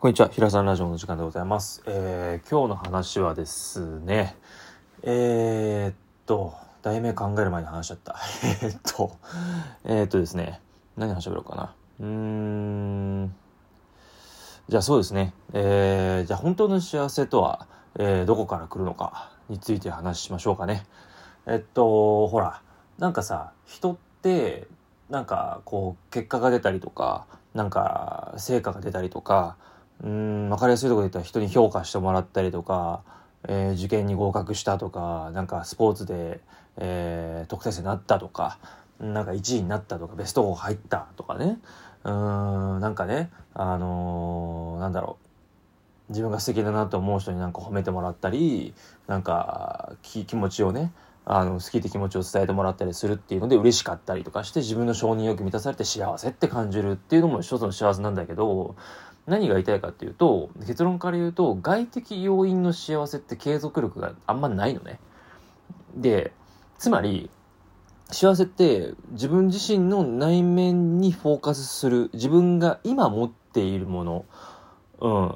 こんにちは、平さんラジオの時間でございます。えー、今日の話はですね、えー、っと、題名考える前に話しちゃった。えーっと、えー、っとですね、何話しゃべろうかな。うーん、じゃあそうですね、えー、じゃあ本当の幸せとは、えー、どこから来るのかについて話しましょうかね。えっと、ほら、なんかさ、人って、なんかこう、結果が出たりとか、なんか成果が出たりとか、うん、わかりやすいところで言ったら人に評価してもらったりとか、えー受験に合格したとか、なんかスポーツで、えー特待生になったとか、なんか1位になったとか、ベスト4入ったとかね。うん、なんかね、あのーなんだろう。自分が素敵だなと思う人になんか褒めてもらったり、なんか気気持ちをね、あの好きって気持ちを伝えてもらったりするっていうので嬉しかったりとかして自分の承認欲満たされて幸せって感じるっていうのも一つの幸せなんだけど何が言いたいかっていうと結論から言うと外的要因の幸せって継続力があんまないのね。でつまり幸せって自分自身の内面にフォーカスする自分が今持っているものうん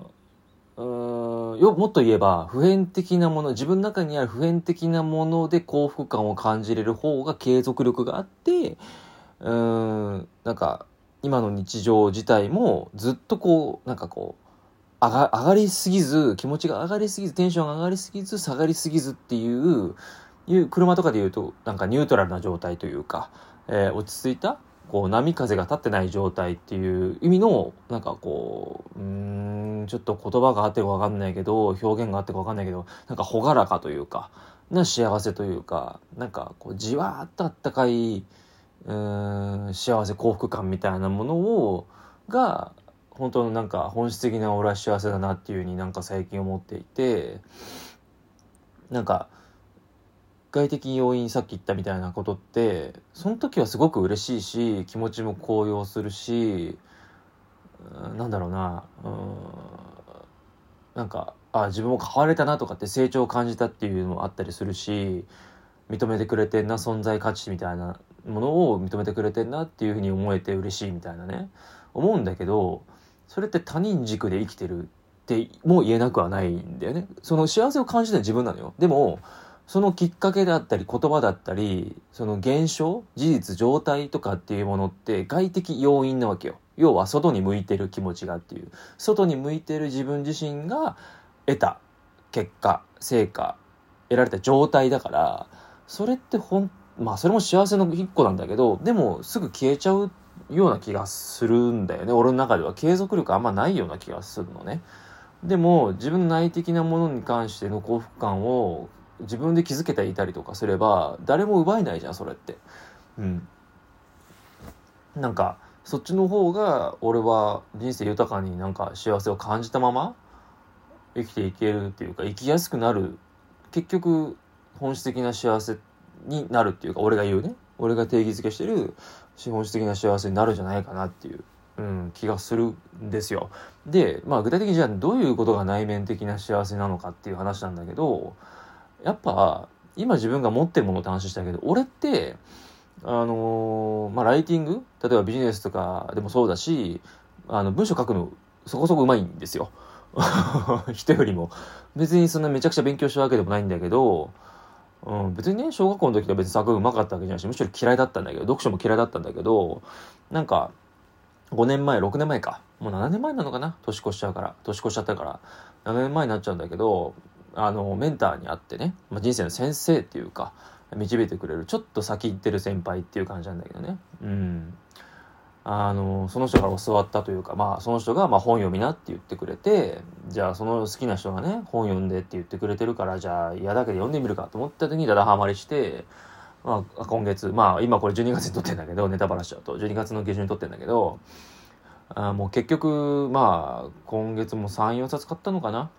うーよもっと言えば普遍的なもの自分の中にある普遍的なもので幸福感を感じれる方が継続力があってうーんなんか今の日常自体もずっとこうなんかこう上が上がりすぎず気持ちが上がりすぎずテンションが上がりすぎず下がりすぎずっていういう車とかで言うとなんかニュートラルな状態というか、えー落ち着いたこう波風が立ってない状態っていう意味のなんかこううんちょっと言葉があってか分かんないけど表現があってか分かんないけどなんか朗らかというかな幸せというかなんかこうじわーっとあったかいうん幸せ幸福感みたいなものをが本当のなんか本質的な俺は幸せだなっていうふうになんか最近思っていてなんか外的要因さっき言ったみたいなことってその時はすごく嬉しいし気持ちも高揚するしなんだろうなうんなんかあ自分も変われたなとかって成長を感じたっていうのもあったりするし認めてくれてんな存在価値みたいなものを認めてくれてんなっていうふうに思えて嬉しいみたいなね。思うんだけどそれって他人軸で生きてるってもう言えなくはないんだよね。その幸せを感じたのは自分なのよ。でもそのきっかけだったり言葉だったりその現象事実状態とかっていうものって外的要因なわけよ。要は外に向いてる気持ちがっていう。外に向いてる自分自身が得た結果成果得られた状態だからそれってほんまあそれも幸せの一個なんだけどでもすぐ消えちゃうような気がするんだよね。俺の中では継続力あんまないような気がするのね。でも自分の内的なものに関しての幸福感を自分で気づけていたりとかすれば誰も奪えないじゃんそれって。うん。なんかそっちの方が俺は人生豊かになんか幸せを感じたまま生きていけるっていうか生きやすくなる。結局本質的な幸せってになるっていうか俺が言うね。俺が定義づけしてる資本質的な幸せになるんじゃないかなっていう、うん、気がするんですよ。でまあ具体的にじゃあどういうことが内面的な幸せなのかっていう話なんだけどやっぱ今自分が持ってるものって話したけど俺ってあのーまあライティング例えばビジネスとかでもそうだしあの文章書くのそこそこうまいんですよ。人よりも。別にそんなめちゃくちゃ勉強したわけでもないんだけど、うん、別にね小学校の時は別に作文うまかったわけじゃないしむしろ嫌いだったんだけど読書も嫌いだったんだけどなんか5年前6年前か。もう7年前なのかな？年越しちゃうから。年越しちゃったから。7年前になっちゃうんだけどあのメンターに会ってね、まあ、人生の先生っていうか導いてくれるちょっと先行ってる先輩っていう感じなんだけどね。うん。あのその人から教わったというかまあその人がまあ本読みなって言ってくれてじゃあその好きな人がね本読んでって言ってくれてるからじゃあ嫌だけど読んでみるかと思った時にだだハマりしてまあ、今月、まあ今これ12月に撮ってんだけど、ネタバラしちゃうと、12月の下旬に撮ってんだけど、あもう結局、まあ、今月も3、4冊買ったのかな。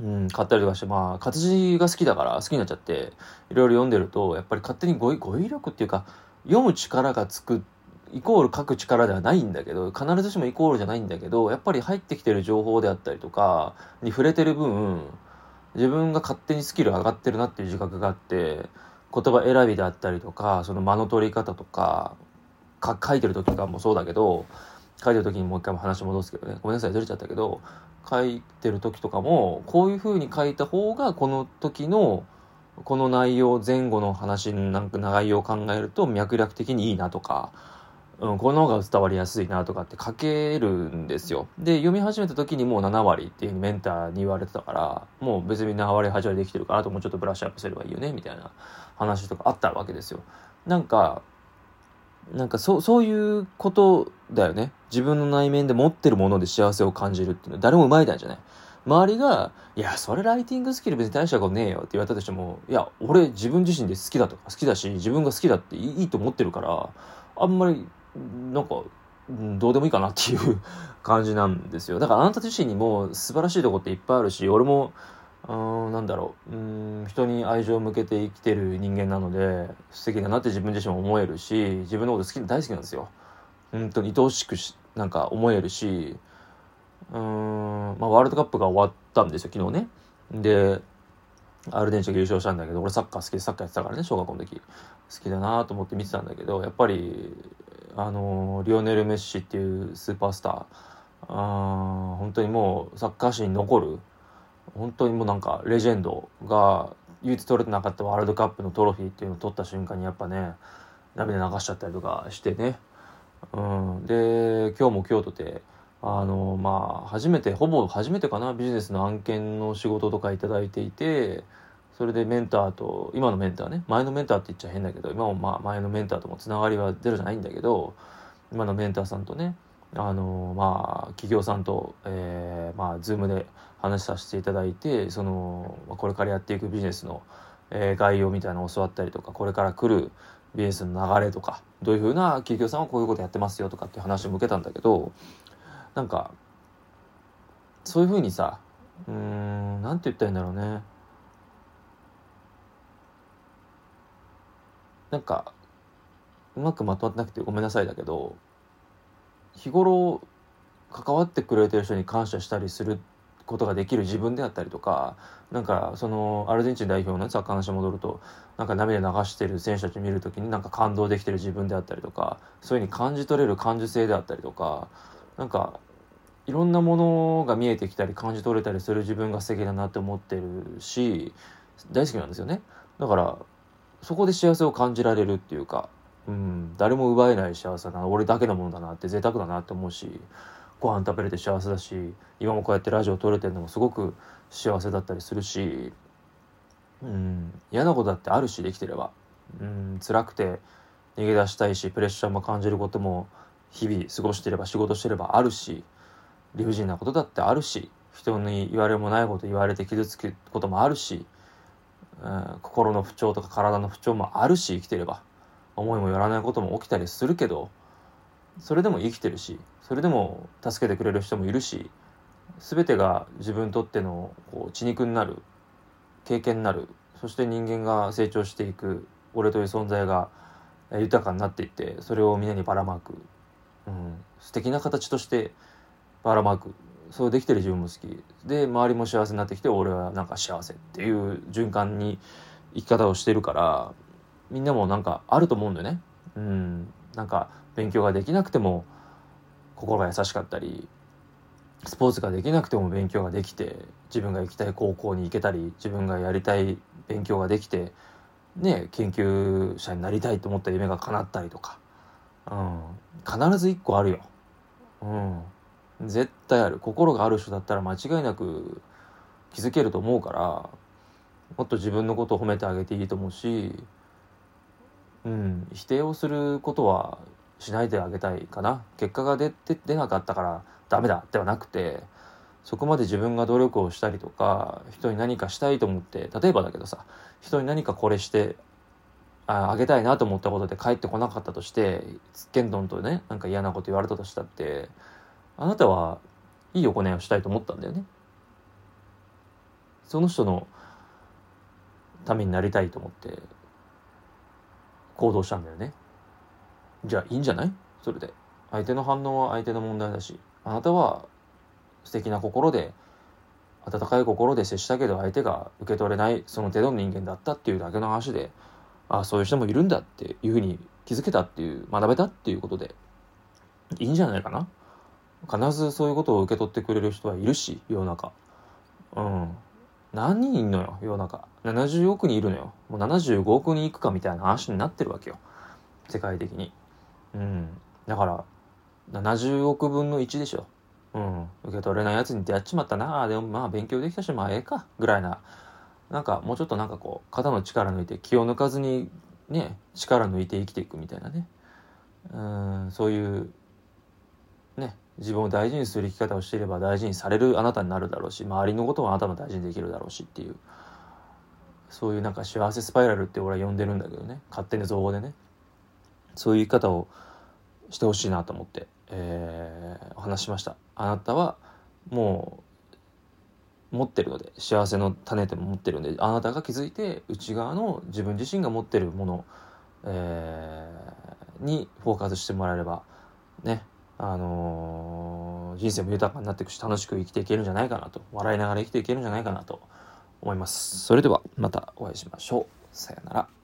うん、買ったりとかして、まあ、活字が好きだから、好きになっちゃって、いろいろ読んでると、やっぱり勝手に語彙語彙力っていうか、読む力がつくって、イコール書く力ではないんだけど、必ずしもイコールじゃないんだけど、やっぱり入ってきてる情報であったりとか、に触れてる分、自分が勝手にスキル上がってるなっていう自覚があって、言葉選びであったりとかその間の取り方とかか書いてる時とかもそうだけど書いてる時にもう一回も話戻すけどね。ごめんなさいずれちゃったけど書いてる時とかもこういう風に書いた方がこの時のこの内容前後の話なんか内容を考えると脈絡的にいいなとか、うん、この方が伝わりやすいなとかって書けるんですよ。で読み始めた時にもう7割っていうふうにメンターに言われてたからもう別に7割8割できてるからあともうちょっとブラッシュアップすればいいよねみたいな話とかあったわけですよ。なんかなんかそうそういうことだよね自分の内面で持ってるもので幸せを感じるっていうのは誰も生まいんじゃない周りが、いや、それライティングスキル別に大したことねえよって言われたとしても、いや、俺自分自身で好きだとか好きだし、自分が好きだっていいと思ってるから、あんまり、なんか、どうでもいいかなっていう感じなんですよ。だからあなた自身にも素晴らしいとこっていっぱいあるし、俺も、うん、なんだろう、うん、人に愛情を向けて生きてる人間なので、素敵だなって自分自身も思えるし、自分のこと好き、大好きなんですよ。本当に愛おしくし、なんか思えるし、うん、まあ、ワールドカップが終わったんですよ、昨日ね。で、アルゼンチンが優勝したんだけど、俺サッカー好きでサッカーやってたからね、小学校の時。好きだなと思って見てたんだけど、やっぱり、あのリオネル・メッシっていうスーパースター、あ本当にもうサッカー史に残る、本当にもうなんかレジェンドが唯一取れてなかったワールドカップのトロフィーっていうのを取った瞬間にやっぱね、涙流しちゃったりとかしてね。うん、で、今日も京都で、あのまあ初めてほぼ初めてかなビジネスの案件の仕事とか頂いていてそれでメンターと今のメンターね前のメンターって言っちゃ変だけど今もまあ前のメンターともつながりはゼロじゃないんだけど今のメンターさんとねあのまあ企業さんと、えー、まあズームで話させていただいてそのこれからやっていくビジネスの、え、概要みたいなのを教わったりとかこれから来るビジネスの流れとかどういうふうな企業さんはこういうことやってますよとかっていう話を向けたんだけどなんかそういうふうにさうんなんて言ったらいいんだろうね。なんかうまくまとまってなくてごめんなさいだけど日頃関わってくれてる人に感謝したりすることができる自分であったりとかなんかそのアルゼンチン代表のサッカー話戻るとなんか涙流してる選手たち見る時になんか感動できてる自分であったりとかそういうふうに感じ取れる感受性であったりとかなんかいろんなものが見えてきたり感じ取れたりする自分が素敵だなって思ってるし大好きなんですよね。だからそこで幸せを感じられるっていうか、うん、誰も奪えない幸せだな俺だけのものだなって贅沢だなって思うしご飯食べれて幸せだし今もこうやってラジオ撮れてるのもすごく幸せだったりするし、うん、嫌なことだってあるしできてれば、うん、辛くて逃げ出したいしプレッシャーも感じることも日々過ごしてれば仕事してればあるし理不尽なことだってあるし人に言われもないこと言われて傷つくこともあるし、うん、心の不調とか体の不調もあるし生きてれば。思いもよらないことも起きたりするけどそれでも生きてるしそれでも助けてくれる人もいるし全てが自分にとってのこう血肉になる経験になるそして人間が成長していく俺という存在が豊かになっていってそれをみんなにばらまく、うん、素敵な形としてばらまく。そうできてる自分も好き。で周りも幸せになってきて俺はなんか幸せっていう循環に生き方をしてるからみんなもなんかあると思うんだよね。うん、なんか勉強ができなくても心が優しかったりスポーツができなくても勉強ができて自分が行きたい高校に行けたり自分がやりたい勉強ができてね研究者になりたいと思った夢が叶ったりとか、うん、必ず一個あるよ。うん。絶対ある。心がある人だったら間違いなく気づけると思うからもっと自分のことを褒めてあげていいと思うし、うん、否定をすることはしないであげたいかな。結果が出て出なかったからダメだではなくてそこまで自分が努力をしたりとか人に何かしたいと思って例えばだけどさ人に何かこれしてああげたいなと思ったことで帰ってこなかったとしてつっけんどんとねなんか嫌なこと言われたとしたってあなたはいい行いをしたいと思ったんだよね。その人のためになりたいと思って行動したんだよね。じゃあいいんじゃない？それで。相手の反応は相手の問題だし、あなたは素敵な心で、温かい心で接したけど相手が受け取れないその程度の人間だったっていうだけの話で、ああ、そういう人もいるんだっていうふうに気づけたっていう、学べたっていうことで、いいんじゃないかな？必ずそういうことを受け取ってくれる人はいるし世の中。うん。何人いんのよ世の中。70億人いるのよ。もう75億人いくかみたいな話になってるわけよ。世界的に。うん。だから70億分の1でしょ。うん。受け取れないやつに出会っちまったな。でもまあ勉強できたしまあええか。ぐらいな。なんかもうちょっとなんかこう肩の力抜いて気を抜かずにね力抜いて生きていくみたいなね。うん。そういうね。自分を大事にする生き方をしていれば大事にされるあなたになるだろうし周りのことはあなたも大事にできるだろうしっていうそういうなんか幸せスパイラルって俺は呼んでるんだけどね。勝手に造語でね。そういう生き方をしてほしいなと思って、えー、お話しました。あなたはもう持ってるので幸せの種でも持ってるんであなたが気づいて内側の自分自身が持ってるもの、えー、にフォーカスしてもらえればねあのー、人生も豊かになっていくし楽しく生きていけるんじゃないかなと笑いながら生きていけるんじゃないかなと思います。それではまたお会いしましょう。さよなら。